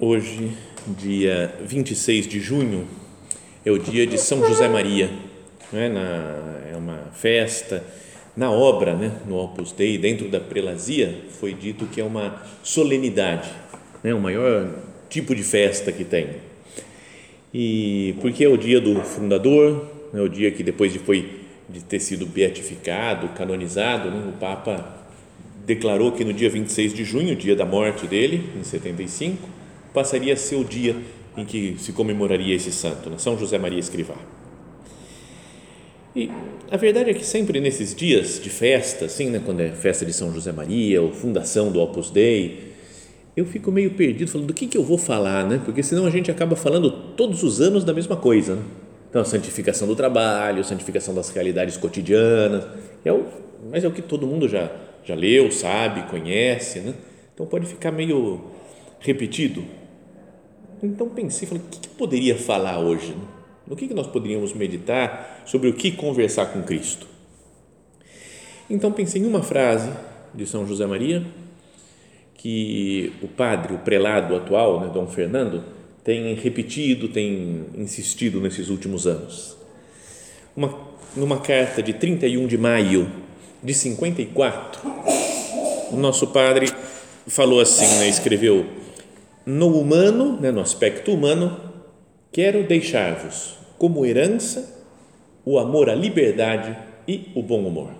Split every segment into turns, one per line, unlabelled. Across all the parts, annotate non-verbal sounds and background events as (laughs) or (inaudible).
Hoje, dia 26 de junho, é o dia de São José Maria. Né? Na, é uma festa. Na obra, né? no Opus Dei, dentro da prelazia, foi dito que é uma solenidade, né? o maior tipo de festa que tem. E porque é o dia do fundador, é o dia que depois de, foi, de ter sido beatificado, canonizado, né? o Papa declarou que no dia 26 de junho, dia da morte dele, em 75, passaria a ser o dia em que se comemoraria esse santo, né? São José Maria Escrivá. E a verdade é que sempre nesses dias de festa, assim, né, quando é festa de São José Maria ou fundação do Opus Dei, eu fico meio perdido falando do que, que eu vou falar, né? Porque senão a gente acaba falando todos os anos da mesma coisa. Né? Então, a santificação do trabalho, a santificação das realidades cotidianas, é o, mas é o que todo mundo já, já leu, sabe, conhece, né? Então pode ficar meio repetido então pensei, falei, o que, que poderia falar hoje? No que, que nós poderíamos meditar sobre o que conversar com Cristo? Então pensei em uma frase de São José Maria que o padre, o prelado atual, né, Dom Fernando, tem repetido, tem insistido nesses últimos anos. Uma, numa carta de 31 de maio de 54, o nosso padre falou assim, né, escreveu no humano, né, no aspecto humano, quero deixar-vos como herança o amor à liberdade e o bom humor.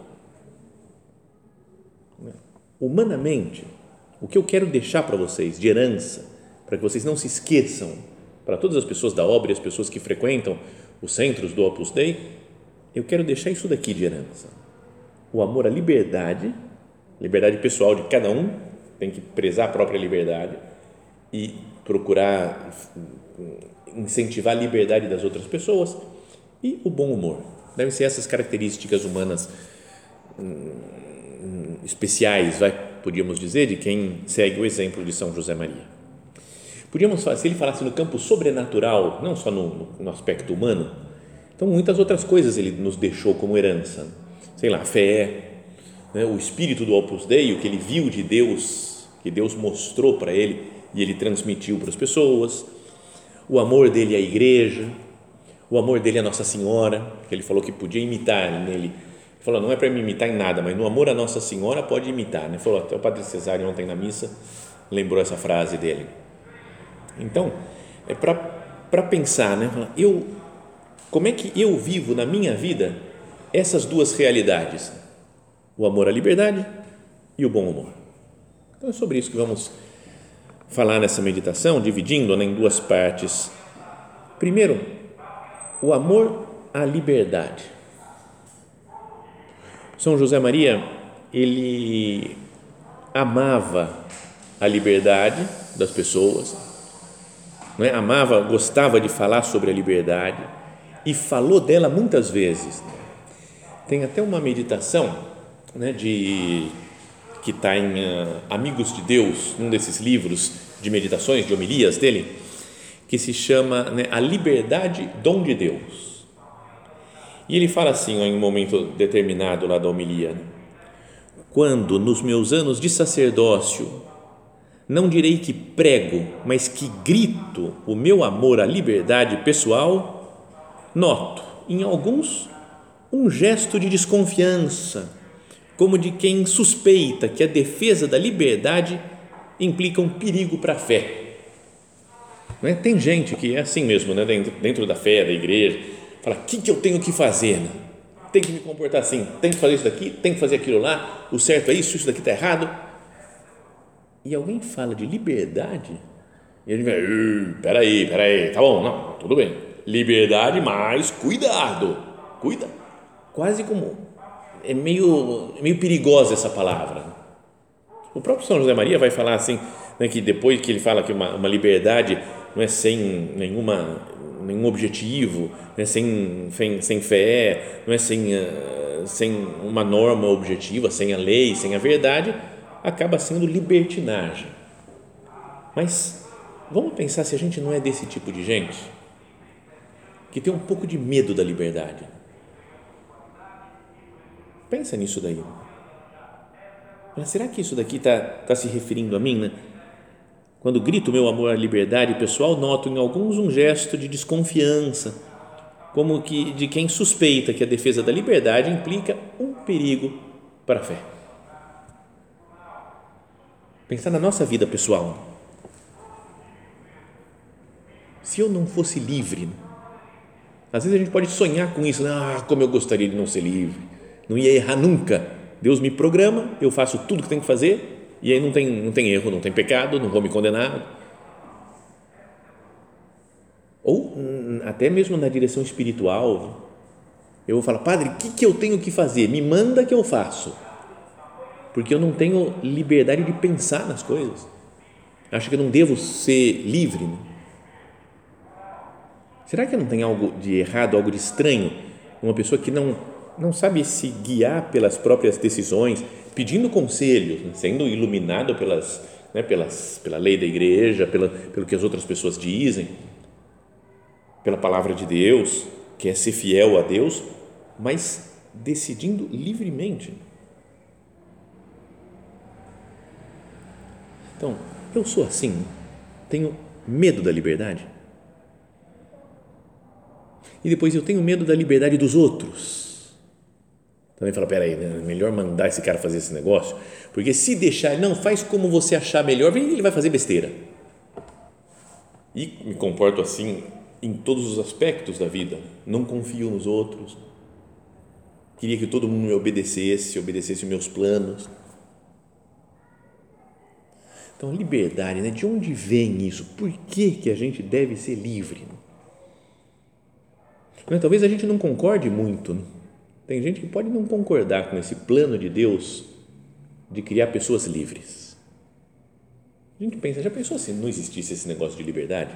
Humanamente, o que eu quero deixar para vocês de herança, para que vocês não se esqueçam, para todas as pessoas da obra e as pessoas que frequentam os centros do Opus Dei, eu quero deixar isso daqui de herança. O amor à liberdade, liberdade pessoal de cada um, tem que prezar a própria liberdade e procurar incentivar a liberdade das outras pessoas e o bom humor. Devem ser essas características humanas hum, especiais, vai, podíamos dizer, de quem segue o exemplo de São José Maria. Podíamos, se ele falasse no campo sobrenatural, não só no, no aspecto humano, então muitas outras coisas ele nos deixou como herança. Sei lá, a fé, né, o espírito do Opus Dei, o que ele viu de Deus, que Deus mostrou para ele e ele transmitiu para as pessoas, o amor dele à igreja, o amor dele à Nossa Senhora, que ele falou que podia imitar nele. Ele falou, não é para me imitar em nada, mas no amor à Nossa Senhora pode imitar. Né? falou, até o Padre Cesário ontem na missa lembrou essa frase dele. Então, é para pensar, né? Eu, como é que eu vivo na minha vida essas duas realidades? O amor à liberdade e o bom humor. Então é sobre isso que vamos falar nessa meditação, dividindo-a em duas partes. Primeiro, o amor à liberdade. São José Maria, ele amava a liberdade das pessoas, não é? amava, gostava de falar sobre a liberdade e falou dela muitas vezes. Tem até uma meditação né, de que está em uh, Amigos de Deus, um desses livros de meditações, de homilias dele, que se chama né, A Liberdade, Dom de Deus. E ele fala assim, em um momento determinado lá da homilia: Quando nos meus anos de sacerdócio, não direi que prego, mas que grito o meu amor à liberdade pessoal, noto em alguns um gesto de desconfiança como de quem suspeita que a defesa da liberdade implica um perigo para a fé. Não é? Tem gente que é assim mesmo, né? dentro, dentro da fé, da igreja, fala: o que, que eu tenho que fazer? Né? Tem que me comportar assim, tem que fazer isso daqui, tem que fazer aquilo lá, o certo é isso, isso daqui está errado. E alguém fala de liberdade, e gente vai: peraí, peraí, tá bom, não, tudo bem. Liberdade, mas cuidado, cuida. Quase como. É meio, é meio perigosa essa palavra. O próprio São José Maria vai falar assim, né, que depois que ele fala que uma, uma liberdade não é sem nenhuma, nenhum objetivo, não é sem, sem, sem fé, não é sem, uh, sem uma norma objetiva, sem a lei, sem a verdade, acaba sendo libertinagem. Mas vamos pensar se a gente não é desse tipo de gente que tem um pouco de medo da liberdade. Pensa nisso daí. será que isso daqui está tá se referindo a mim? Né? Quando grito meu amor à liberdade pessoal, noto em alguns um gesto de desconfiança, como que de quem suspeita que a defesa da liberdade implica um perigo para a fé. Pensar na nossa vida pessoal. Se eu não fosse livre, às vezes a gente pode sonhar com isso, né? ah, como eu gostaria de não ser livre, não ia errar nunca. Deus me programa, eu faço tudo que tenho que fazer e aí não tem, não tem erro, não tem pecado, não vou me condenar. Ou hum, até mesmo na direção espiritual, eu vou falar, padre, o que, que eu tenho que fazer? Me manda que eu faço. Porque eu não tenho liberdade de pensar nas coisas. Acho que eu não devo ser livre. Né? Será que não tem algo de errado, algo de estranho? Uma pessoa que não, não sabe se guiar pelas próprias decisões, pedindo conselhos, né, sendo iluminado pelas, né, pelas, pela lei da igreja, pela, pelo que as outras pessoas dizem, pela palavra de Deus, que é ser fiel a Deus, mas decidindo livremente. Então, eu sou assim, tenho medo da liberdade. E depois eu tenho medo da liberdade dos outros também fala, peraí, né? melhor mandar esse cara fazer esse negócio, porque se deixar, não, faz como você achar melhor, ele vai fazer besteira. E me comporto assim em todos os aspectos da vida, não confio nos outros, queria que todo mundo me obedecesse, obedecesse os meus planos. Então, liberdade, né? de onde vem isso? Por que, que a gente deve ser livre? Talvez a gente não concorde muito, né? Tem gente que pode não concordar com esse plano de Deus de criar pessoas livres. A gente pensa, já pensou se não existisse esse negócio de liberdade?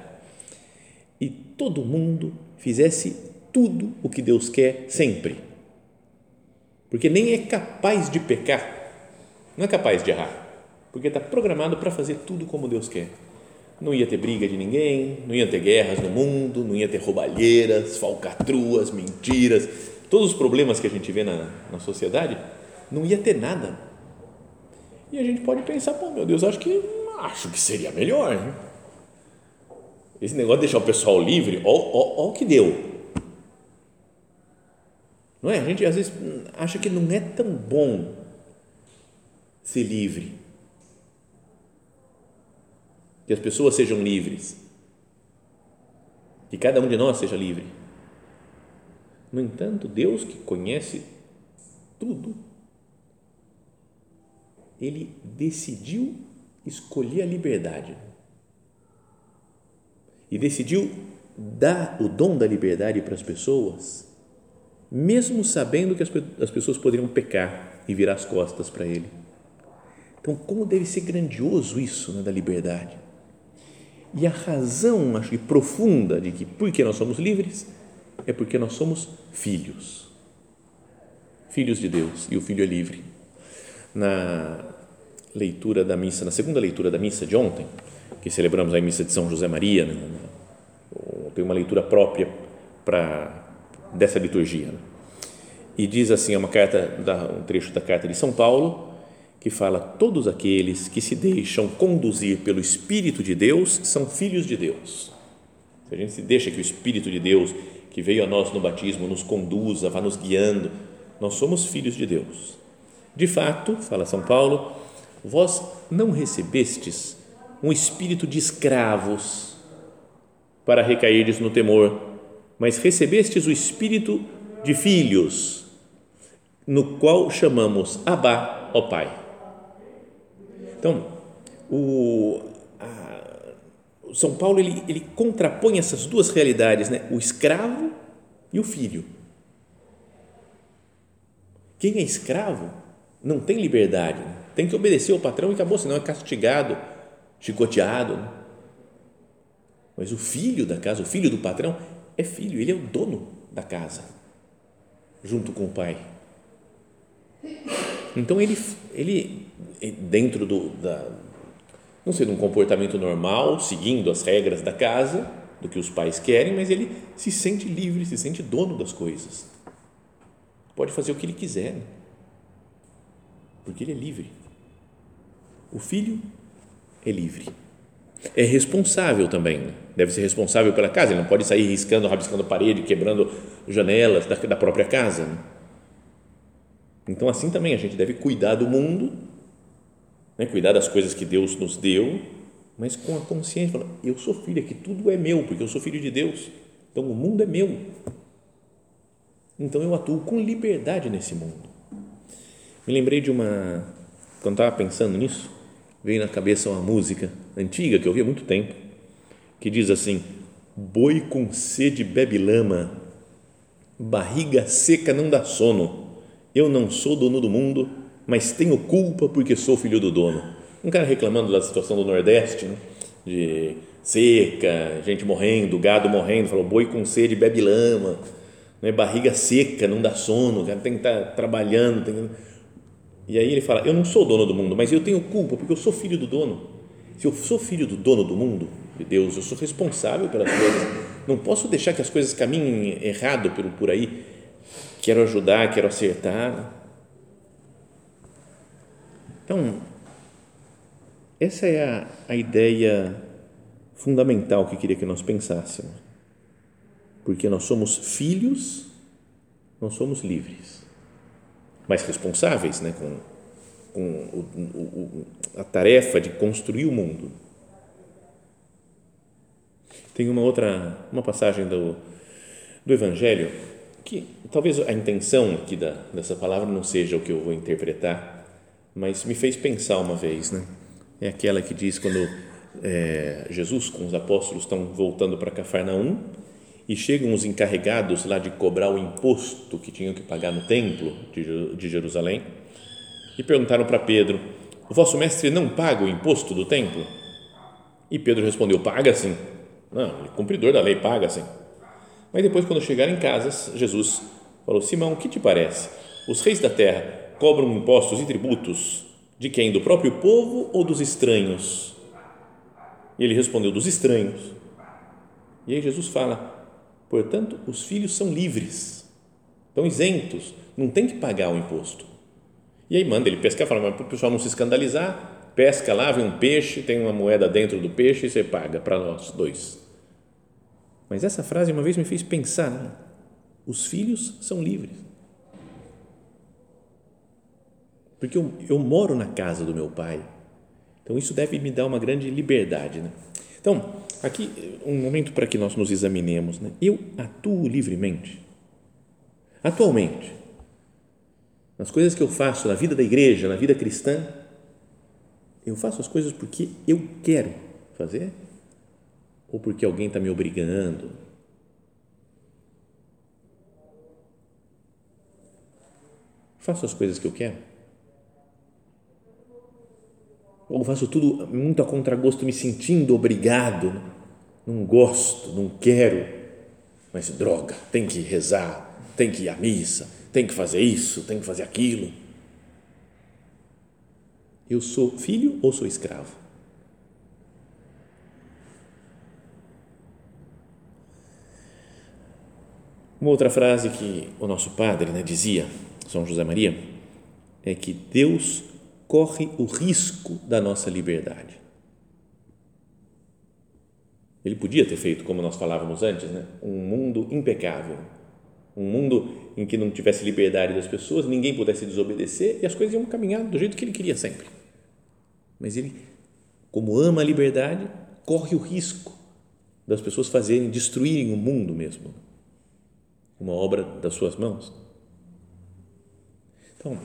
E todo mundo fizesse tudo o que Deus quer sempre. Porque nem é capaz de pecar, não é capaz de errar, porque está programado para fazer tudo como Deus quer. Não ia ter briga de ninguém, não ia ter guerras no mundo, não ia ter roubalheiras, falcatruas, mentiras, todos os problemas que a gente vê na, na sociedade, não ia ter nada. E a gente pode pensar, pô, meu Deus, acho que acho que seria melhor. Né? Esse negócio de deixar o pessoal livre, ó, o que deu. Não é? A gente às vezes acha que não é tão bom ser livre. Que as pessoas sejam livres. Que cada um de nós seja livre. No entanto, Deus que conhece tudo, ele decidiu escolher a liberdade e decidiu dar o dom da liberdade para as pessoas, mesmo sabendo que as pessoas poderiam pecar e virar as costas para ele. Então, como deve ser grandioso isso né, da liberdade? E a razão, acho que profunda, de que porque nós somos livres, é porque nós somos filhos. Filhos de Deus e o filho é livre. Na leitura da missa, na segunda leitura da missa de ontem, que celebramos a missa de São José Maria, né? tem uma leitura própria para dessa liturgia. Né? E diz assim, é uma carta, um trecho da carta de São Paulo, que fala: todos aqueles que se deixam conduzir pelo Espírito de Deus são filhos de Deus. Se a gente se deixa que o Espírito de Deus que veio a nós no batismo nos conduza, vá nos guiando. Nós somos filhos de Deus. De fato, fala São Paulo, vós não recebestes um espírito de escravos para recairdes no temor, mas recebestes o espírito de filhos, no qual chamamos Abá, ó Pai. Então, o, a, São Paulo ele, ele contrapõe essas duas realidades, né? o escravo e o filho. Quem é escravo não tem liberdade, né? tem que obedecer ao patrão e acabou, senão é castigado, chicoteado. Né? Mas o filho da casa, o filho do patrão, é filho, ele é o dono da casa, junto com o pai. Então ele, ele dentro do, da, não sei, de um comportamento normal, seguindo as regras da casa, do que os pais querem, mas ele se sente livre, se sente dono das coisas. Pode fazer o que ele quiser, porque ele é livre. O filho é livre. É responsável também, né? deve ser responsável pela casa, ele não pode sair riscando, rabiscando parede, quebrando janelas da, da própria casa. Né? Então, assim também a gente deve cuidar do mundo, né? cuidar das coisas que Deus nos deu, mas com a consciência, eu sou filho, aqui tudo é meu, porque eu sou filho de Deus, então o mundo é meu. Então eu atuo com liberdade nesse mundo. Me lembrei de uma, quando estava pensando nisso, veio na cabeça uma música antiga que eu ouvi há muito tempo, que diz assim: Boi com sede bebe lama, barriga seca não dá sono eu não sou dono do mundo, mas tenho culpa porque sou filho do dono. Um cara reclamando da situação do Nordeste, né? de seca, gente morrendo, gado morrendo, falou boi com sede bebe lama, né? barriga seca, não dá sono, o cara tem que estar tá trabalhando. Tem... E aí ele fala: Eu não sou dono do mundo, mas eu tenho culpa porque eu sou filho do dono. Se eu sou filho do dono do mundo, de Deus, eu sou responsável pelas coisas. Não posso deixar que as coisas caminhem errado por, por aí quero ajudar, quero acertar. Então, essa é a, a ideia fundamental que queria que nós pensássemos. Porque nós somos filhos, nós somos livres, mas responsáveis né, com, com o, o, a tarefa de construir o mundo. Tem uma outra, uma passagem do, do Evangelho que talvez a intenção aqui da, dessa palavra não seja o que eu vou interpretar, mas me fez pensar uma vez, né? É aquela que diz quando é, Jesus com os apóstolos estão voltando para Cafarnaum e chegam os encarregados lá de cobrar o imposto que tinham que pagar no templo de, Jerusalém e perguntaram para Pedro: O vosso mestre não paga o imposto do templo? E Pedro respondeu: Paga sim. Não, ele é cumpridor da lei, paga sim. Mas depois, quando chegaram em casa, Jesus falou: Simão, o que te parece? Os reis da terra cobram impostos e tributos de quem? Do próprio povo ou dos estranhos? E ele respondeu: Dos estranhos. E aí Jesus fala: Portanto, os filhos são livres, estão isentos, não tem que pagar o imposto. E aí manda ele pescar, fala, mas para o pessoal não se escandalizar, pesca lá, vem um peixe, tem uma moeda dentro do peixe e você paga para nós dois. Mas essa frase uma vez me fez pensar: né? os filhos são livres. Porque eu, eu moro na casa do meu pai. Então isso deve me dar uma grande liberdade. Né? Então, aqui um momento para que nós nos examinemos. Né? Eu atuo livremente. Atualmente, nas coisas que eu faço na vida da igreja, na vida cristã, eu faço as coisas porque eu quero fazer ou porque alguém está me obrigando. Faço as coisas que eu quero. Ou faço tudo muito a contragosto, me sentindo obrigado. Não gosto, não quero. Mas droga, tem que rezar, tem que ir à missa, tem que fazer isso, tem que fazer aquilo. Eu sou filho ou sou escravo? Uma outra frase que o nosso padre né, dizia, São José Maria, é que Deus corre o risco da nossa liberdade. Ele podia ter feito, como nós falávamos antes, né, um mundo impecável, um mundo em que não tivesse liberdade das pessoas, ninguém pudesse desobedecer e as coisas iam caminhar do jeito que ele queria sempre. Mas ele, como ama a liberdade, corre o risco das pessoas fazerem, destruírem o mundo mesmo. Uma obra das suas mãos. Então,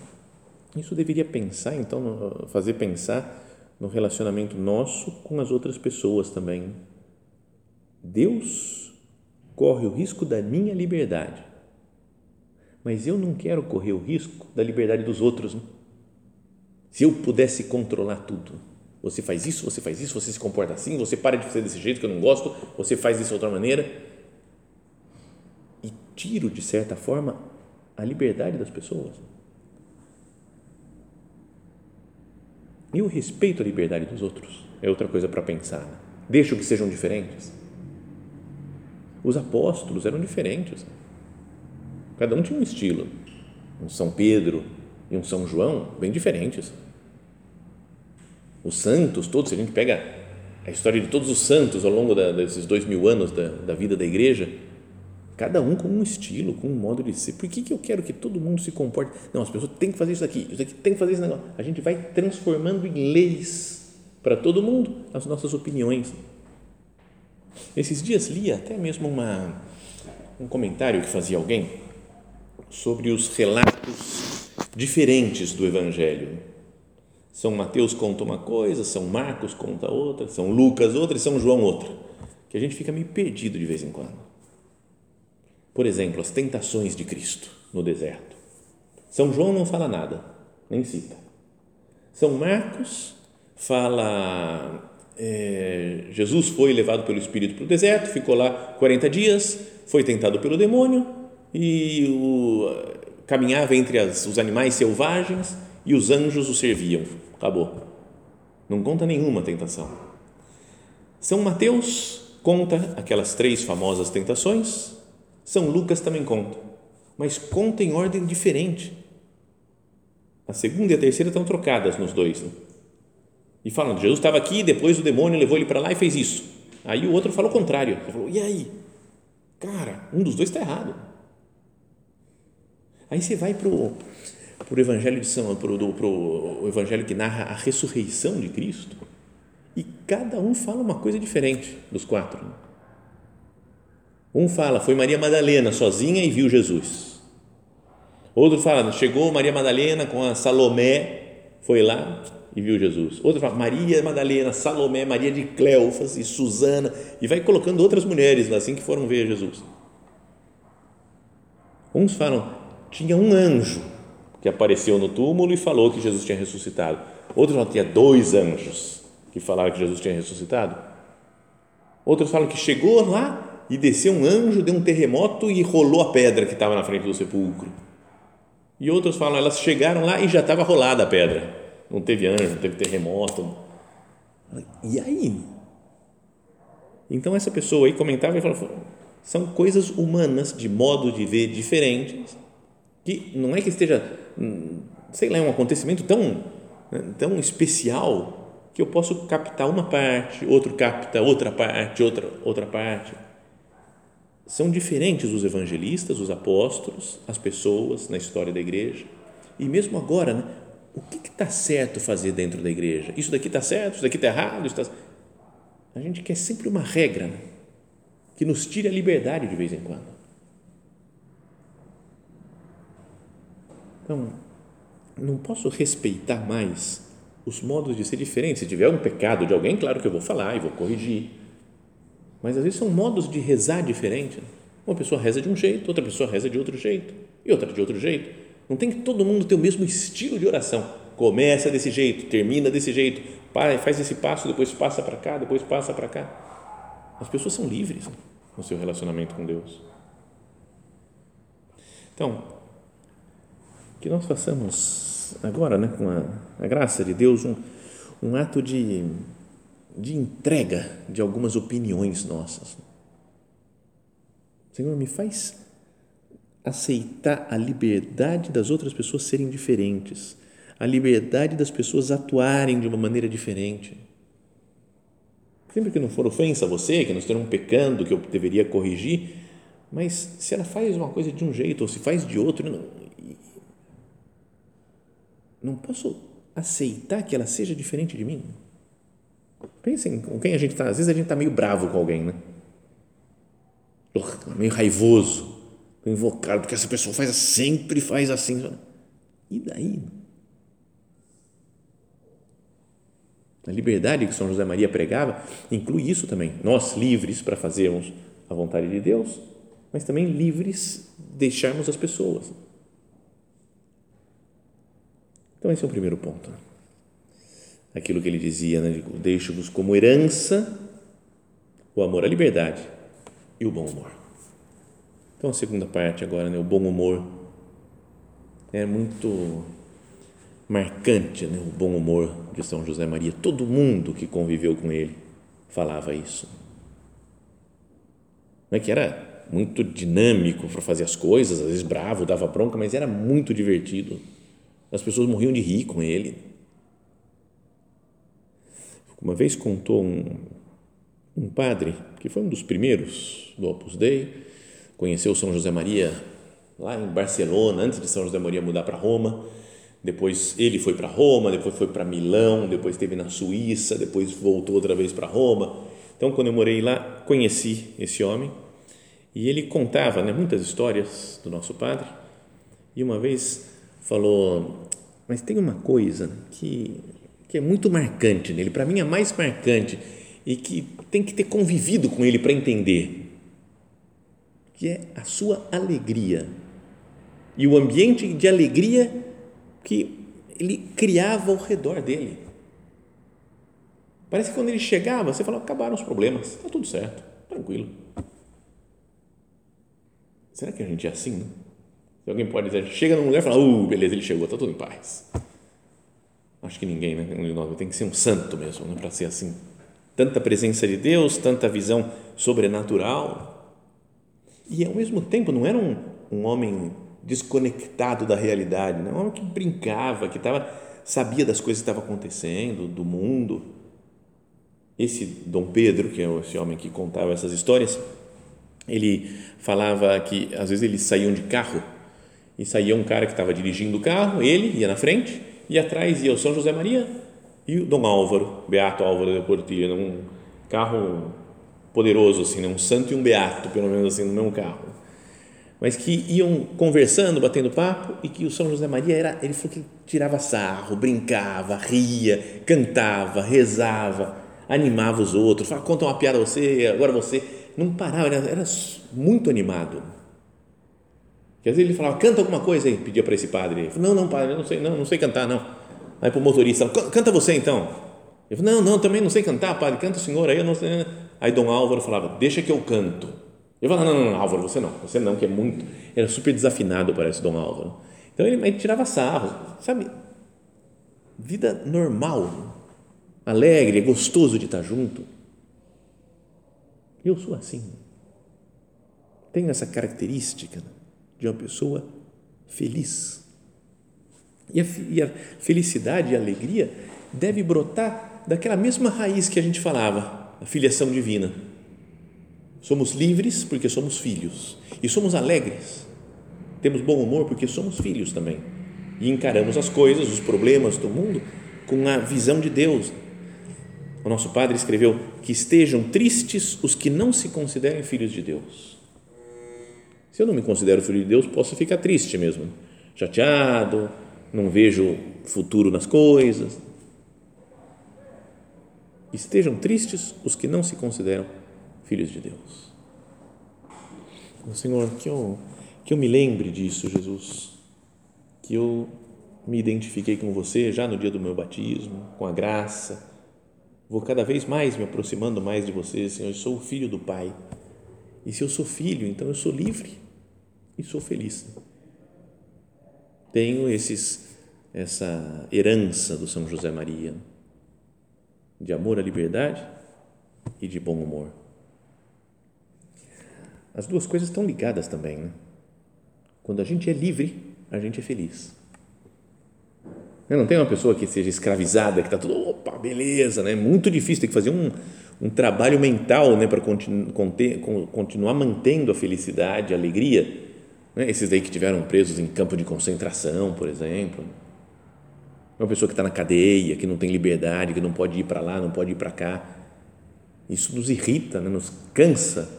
isso deveria pensar, então, fazer pensar no relacionamento nosso com as outras pessoas também. Deus corre o risco da minha liberdade, mas eu não quero correr o risco da liberdade dos outros. Né? Se eu pudesse controlar tudo, você faz isso, você faz isso, você se comporta assim, você para de fazer desse jeito que eu não gosto, você faz isso de outra maneira. E tiro, de certa forma, a liberdade das pessoas. E o respeito à liberdade dos outros é outra coisa para pensar. Né? Deixo que sejam diferentes. Os apóstolos eram diferentes. Cada um tinha um estilo. Um São Pedro e um São João bem diferentes. Os santos, todos, se a gente pega a história de todos os santos ao longo da, desses dois mil anos da, da vida da igreja, cada um com um estilo, com um modo de ser. Por que, que eu quero que todo mundo se comporte? Não, as pessoas têm que fazer isso aqui, isso aqui tem que fazer esse negócio. A gente vai transformando em leis para todo mundo as nossas opiniões. Esses dias li até mesmo uma, um comentário que fazia alguém sobre os relatos diferentes do Evangelho. São Mateus conta uma coisa, São Marcos conta outra, São Lucas outra e São João outra, que a gente fica meio perdido de vez em quando. Por exemplo, as tentações de Cristo no deserto. São João não fala nada, nem cita. São Marcos fala é, Jesus foi levado pelo Espírito para o deserto, ficou lá 40 dias, foi tentado pelo demônio e o, caminhava entre as, os animais selvagens e os anjos o serviam. Acabou. Não conta nenhuma tentação. São Mateus conta aquelas três famosas tentações são Lucas também conta, mas conta em ordem diferente. A segunda e a terceira estão trocadas nos dois. Né? E falam, Jesus estava aqui, depois o demônio levou ele para lá e fez isso. Aí o outro fala o contrário. Ele falou, e aí? Cara, um dos dois está errado. Aí você vai para o Evangelho de São, pro, pro, o Evangelho que narra a ressurreição de Cristo, e cada um fala uma coisa diferente dos quatro. Né? Um fala, foi Maria Madalena sozinha e viu Jesus. Outro fala, chegou Maria Madalena com a Salomé, foi lá e viu Jesus. Outro fala, Maria Madalena, Salomé, Maria de Cleofas e Susana, e vai colocando outras mulheres lá assim que foram ver Jesus. Uns falam, tinha um anjo que apareceu no túmulo e falou que Jesus tinha ressuscitado. Outros falam, tinha dois anjos que falaram que Jesus tinha ressuscitado. Outros falam que chegou lá e desceu um anjo, deu um terremoto e rolou a pedra que estava na frente do sepulcro. E outros falam, elas chegaram lá e já estava rolada a pedra. Não teve anjo, não teve terremoto. E aí? Então essa pessoa aí comentava e falava, são coisas humanas, de modo de ver diferentes, que não é que esteja, hum, sei lá, um acontecimento tão, né, tão especial que eu posso captar uma parte, outro capta outra parte, outra, outra parte são diferentes os evangelistas, os apóstolos, as pessoas na história da igreja. E mesmo agora, né, o que está certo fazer dentro da igreja? Isso daqui está certo, isso daqui está errado. Isso tá... A gente quer sempre uma regra né, que nos tire a liberdade de vez em quando. Então, não posso respeitar mais os modos de ser diferentes. Se tiver um pecado de alguém, claro que eu vou falar e vou corrigir mas às vezes são modos de rezar diferentes. Uma pessoa reza de um jeito, outra pessoa reza de outro jeito, e outra de outro jeito. Não tem que todo mundo ter o mesmo estilo de oração. Começa desse jeito, termina desse jeito, faz esse passo, depois passa para cá, depois passa para cá. As pessoas são livres no seu relacionamento com Deus. Então, que nós façamos agora, né, com a, a graça de Deus, um, um ato de de entrega de algumas opiniões nossas. Senhor, me faz aceitar a liberdade das outras pessoas serem diferentes, a liberdade das pessoas atuarem de uma maneira diferente. Sempre que não for ofensa a você, que não estejam pecando, que eu deveria corrigir, mas se ela faz uma coisa de um jeito ou se faz de outro, não, não posso aceitar que ela seja diferente de mim. Pensem com quem a gente está. Às vezes a gente está meio bravo com alguém, né? meio raivoso, invocado, porque essa pessoa faz sempre faz assim. E daí? A liberdade que São José Maria pregava inclui isso também. Nós livres para fazermos a vontade de Deus, mas também livres de deixarmos as pessoas. Então, esse é o primeiro ponto. Aquilo que ele dizia, né? deixo-vos como herança o amor à liberdade e o bom humor. Então, a segunda parte agora, né? o bom humor. É muito marcante né? o bom humor de São José Maria. Todo mundo que conviveu com ele falava isso. É que era muito dinâmico para fazer as coisas, às vezes bravo, dava bronca, mas era muito divertido. As pessoas morriam de rir com ele. Uma vez contou um, um padre, que foi um dos primeiros do Opus Dei, conheceu São José Maria lá em Barcelona, antes de São José Maria mudar para Roma. Depois ele foi para Roma, depois foi para Milão, depois esteve na Suíça, depois voltou outra vez para Roma. Então, quando eu morei lá, conheci esse homem e ele contava né, muitas histórias do nosso padre. E uma vez falou: Mas tem uma coisa que, que é muito marcante nele, para mim é mais marcante e que tem que ter convivido com ele para entender, que é a sua alegria e o ambiente de alegria que ele criava ao redor dele. Parece que quando ele chegava, você falava, acabaram os problemas, está tudo certo, tranquilo. Será que a gente é assim? Né? Se alguém pode dizer, chega num lugar e fala, uh, beleza, ele chegou, está tudo em paz. Acho que ninguém, né? Tem que ser um santo mesmo, né? Para ser assim. Tanta presença de Deus, tanta visão sobrenatural. E ao mesmo tempo, não era um, um homem desconectado da realidade, né? um homem que brincava, que tava, sabia das coisas que estavam acontecendo, do mundo. Esse Dom Pedro, que é esse homem que contava essas histórias, ele falava que às vezes eles saíam de carro e saía um cara que estava dirigindo o carro, ele ia na frente e atrás ia o São José Maria e o Dom Álvaro, Beato Álvaro da Portilha, num carro poderoso assim, né? um santo e um beato, pelo menos assim, no mesmo carro. Mas que iam conversando, batendo papo e que o São José Maria era, ele falou que tirava sarro, brincava, ria, cantava, rezava, animava os outros, falava, conta uma piada a você, agora você não parava, era, era muito animado. Que às vezes ele falava, canta alguma coisa aí, pedia para esse padre. Falou, não, não, padre, eu não sei, não, não sei cantar, não. Aí para o motorista, canta você então. Ele falou, não, não, também não sei cantar, padre, canta o senhor aí, eu não sei. Aí Dom Álvaro falava, deixa que eu canto. Eu falava, não, não, não, Álvaro, você não, você não, que é muito, era super desafinado, parece, Dom Álvaro. Então ele, ele tirava sarro, sabe? Vida normal, alegre, gostoso de estar junto. Eu sou assim. Tenho essa característica de uma pessoa feliz. E a, e a felicidade e a alegria deve brotar daquela mesma raiz que a gente falava, a filiação divina. Somos livres porque somos filhos e somos alegres. Temos bom humor porque somos filhos também. E encaramos as coisas, os problemas do mundo com a visão de Deus, o nosso padre escreveu que estejam tristes os que não se considerem filhos de Deus. Se eu não me considero filho de Deus, posso ficar triste mesmo, chateado, não vejo futuro nas coisas. Estejam tristes os que não se consideram filhos de Deus. Senhor, que eu, que eu me lembre disso, Jesus, que eu me identifiquei com você já no dia do meu batismo, com a graça Vou cada vez mais me aproximando mais de você, Senhor. Eu sou o filho do Pai. E se eu sou filho, então eu sou livre e sou feliz. Tenho esses essa herança do São José Maria de amor à liberdade e de bom humor. As duas coisas estão ligadas também. Né? Quando a gente é livre, a gente é feliz. Não tem uma pessoa que seja escravizada, que está tudo, opa, beleza, né? Muito difícil, tem que fazer um, um trabalho mental né, para continu, continuar mantendo a felicidade, a alegria. Né? Esses daí que tiveram presos em campo de concentração, por exemplo. Uma pessoa que está na cadeia, que não tem liberdade, que não pode ir para lá, não pode ir para cá. Isso nos irrita, né? nos cansa.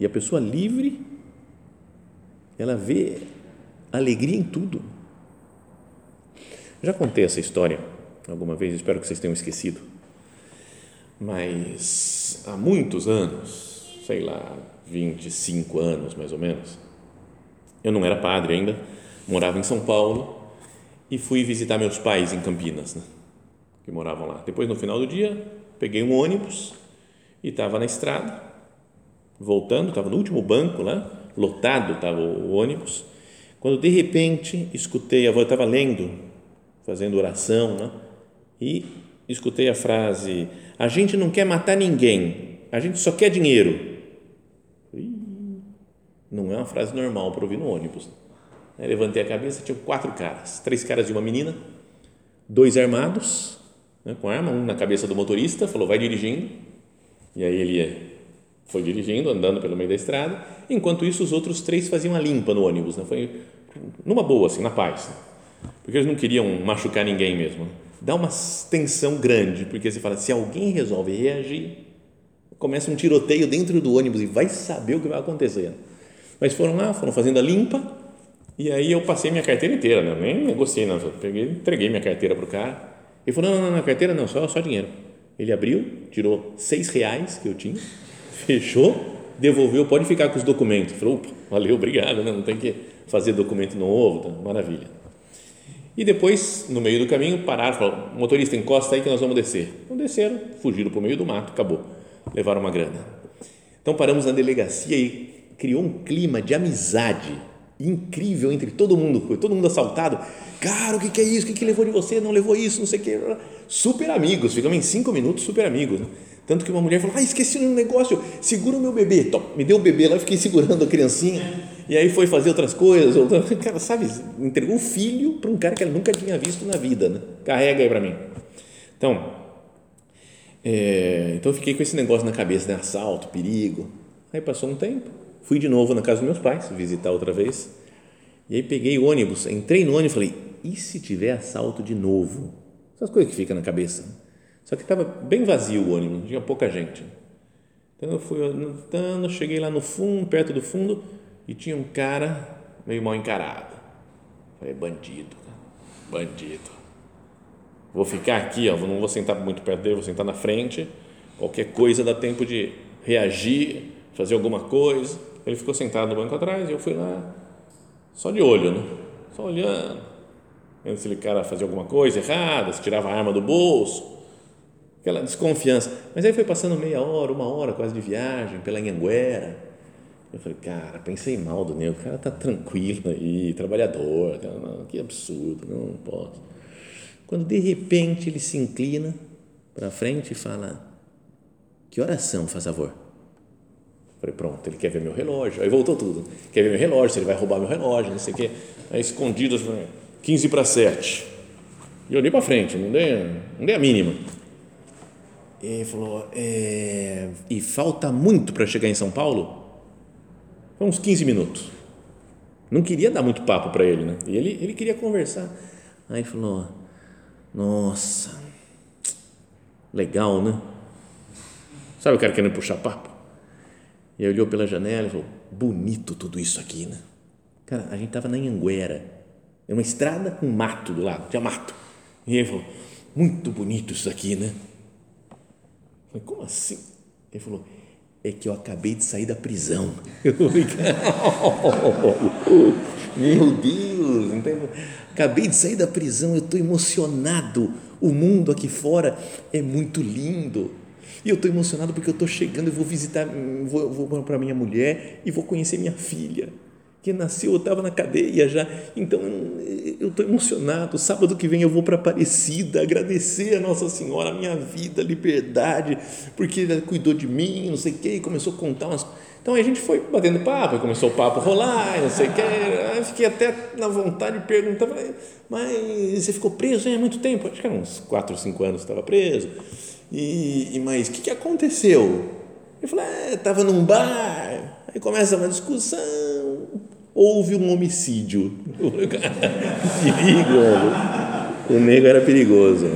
E a pessoa livre, ela vê alegria em tudo. Já contei essa história alguma vez, espero que vocês tenham esquecido. Mas há muitos anos, sei lá, 25 anos mais ou menos, eu não era padre ainda, morava em São Paulo e fui visitar meus pais em Campinas, né, que moravam lá. Depois, no final do dia, peguei um ônibus e estava na estrada, voltando, estava no último banco lá, lotado estava o ônibus, quando de repente escutei, eu estava lendo, fazendo oração, né, e escutei a frase: a gente não quer matar ninguém, a gente só quer dinheiro. Não é uma frase normal para ouvir no ônibus. Aí levantei a cabeça, tinha quatro caras, três caras e uma menina, dois armados, né, com arma, um na cabeça do motorista, falou, vai dirigindo, e aí ele foi dirigindo, andando pelo meio da estrada, enquanto isso os outros três faziam a limpa no ônibus, né, foi numa boa, assim, na paz, porque eles não queriam machucar ninguém mesmo. Dá uma tensão grande, porque você fala, se alguém resolve reagir, começa um tiroteio dentro do ônibus e vai saber o que vai acontecer. Mas foram lá, foram fazendo a limpa, e aí eu passei minha carteira inteira, né? nem negociei, não. Peguei, entreguei minha carteira para o cara. Ele falou: não, não, não, carteira não, só, só dinheiro. Ele abriu, tirou seis reais que eu tinha, (laughs) fechou, devolveu, pode ficar com os documentos. Falou: valeu, obrigado, né? não tem que fazer documento novo, tá? maravilha. E depois, no meio do caminho, pararam, falaram: motorista, encosta aí que nós vamos descer. Então desceram, fugiram para o meio do mato, acabou. Levaram uma grana. Então paramos na delegacia e criou um clima de amizade incrível entre todo mundo, foi todo mundo assaltado. Cara, o que, que é isso? O que, que levou de você? Não levou isso? Não sei o que. Super amigos, ficamos em cinco minutos super amigos. Tanto que uma mulher falou: Ah, esqueci um negócio, segura o meu bebê. Tom, me deu o bebê lá, eu fiquei segurando a criancinha. E aí foi fazer outras coisas. (laughs) Cara, sabe, entregou o filho para um cara que ela nunca tinha visto na vida. Né? Carrega aí para mim. Então, é, então eu fiquei com esse negócio na cabeça, né? assalto, perigo. Aí passou um tempo Fui de novo na casa dos meus pais, visitar outra vez. E aí peguei o ônibus, entrei no ônibus e falei: e se tiver assalto de novo? Essas coisas que ficam na cabeça. Só que estava bem vazio o ônibus, tinha pouca gente. Então eu fui andando, cheguei lá no fundo, perto do fundo, e tinha um cara meio mal encarado. Falei: bandido, bandido. Vou ficar aqui, ó, não vou sentar muito perto dele, vou sentar na frente. Qualquer coisa dá tempo de reagir, fazer alguma coisa ele ficou sentado no banco atrás e eu fui lá, só de olho, né? Só olhando, vendo se ele cara fazia alguma coisa errada, se tirava a arma do bolso, aquela desconfiança. Mas aí foi passando meia hora, uma hora quase de viagem pela Anhanguera. Eu falei, cara, pensei mal do nego, o cara tá tranquilo aí, trabalhador, cara, não, que absurdo, não posso. Quando de repente ele se inclina para frente e fala: Que oração, faz favor? Falei, pronto, ele quer ver meu relógio. Aí voltou tudo. Quer ver meu relógio, se ele vai roubar meu relógio, não sei o quê. Aí escondido, 15 para 7. E eu olhei para frente, não dei, não dei a mínima. E ele falou, é, e falta muito para chegar em São Paulo? Foi uns 15 minutos. Não queria dar muito papo para ele, né? E ele, ele queria conversar. Aí falou, nossa, legal, né? Sabe o cara querendo puxar papo? E olhou pela janela e falou: bonito tudo isso aqui, né? Cara, a gente estava na Anhanguera, é uma estrada com mato do lado, tinha mato. E ele falou: muito bonito isso aqui, né? Eu falei: como assim? Ele falou: é que eu acabei de sair da prisão. (laughs) Eu falei: meu Deus, então, acabei de sair da prisão, eu estou emocionado. O mundo aqui fora é muito lindo e eu estou emocionado porque eu estou chegando e vou visitar, vou, vou para minha mulher e vou conhecer minha filha, que nasceu, eu estava na cadeia já. Então eu estou emocionado. Sábado que vem eu vou para Aparecida agradecer a Nossa Senhora, a minha vida, a liberdade, porque ela cuidou de mim, não sei o quê, e começou a contar umas então a gente foi batendo papo, começou o papo a rolar, não sei o que, eu fiquei até na vontade de perguntar, mas você ficou preso há muito tempo? Acho que era uns 4 ou 5 anos que estava preso. E, e mas o que, que aconteceu? Ele falou, é, estava num bar, aí começa uma discussão, houve um homicídio. (laughs) Perigo, o nego era perigoso.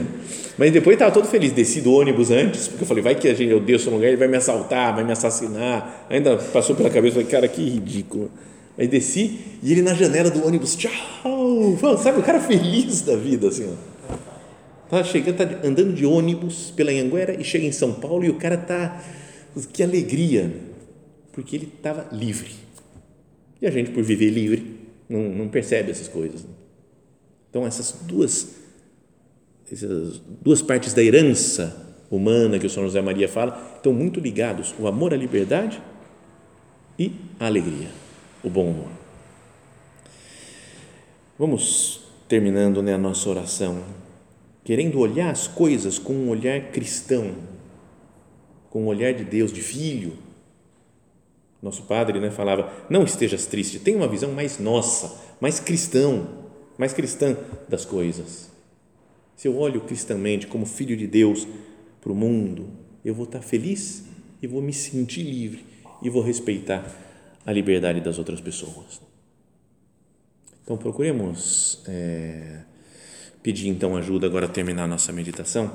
Mas depois estava todo feliz, desci do ônibus antes, porque eu falei, vai que a gente, eu desço no lugar, ele vai me assaltar, vai me assassinar. Ainda passou pela cabeça, falei, cara, que ridículo. Aí desci e ele na janela do ônibus, tchau, sabe, o cara feliz da vida, assim, ó. Tá chegando, tá andando de ônibus pela Anhanguera e chega em São Paulo e o cara tá, que alegria, porque ele estava livre. E a gente, por viver livre, não, não percebe essas coisas. Né? Então, essas duas, essas duas partes da herança humana que o São José Maria fala estão muito ligados: o amor à liberdade e a alegria, o bom humor. Vamos terminando né, a nossa oração, querendo olhar as coisas com um olhar cristão, com um olhar de Deus, de filho. Nosso padre né, falava: não estejas triste, tenha uma visão mais nossa, mais cristão mais cristã das coisas. Se eu olho cristamente como filho de Deus para o mundo, eu vou estar feliz e vou me sentir livre e vou respeitar a liberdade das outras pessoas. Então procuremos é, pedir então ajuda agora a terminar a nossa meditação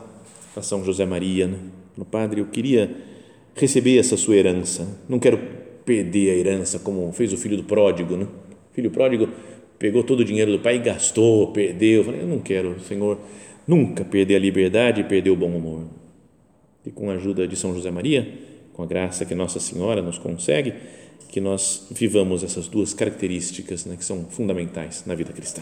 para São José Maria, né? no Padre, eu queria receber essa sua herança, não quero perder a herança como fez o filho do pródigo, né? O filho pródigo pegou todo o dinheiro do pai e gastou, perdeu. Eu falei, eu não quero, Senhor, nunca perder a liberdade e perder o bom humor. E com a ajuda de São José Maria, com a graça que Nossa Senhora nos consegue, que nós vivamos essas duas características né, que são fundamentais na vida cristã.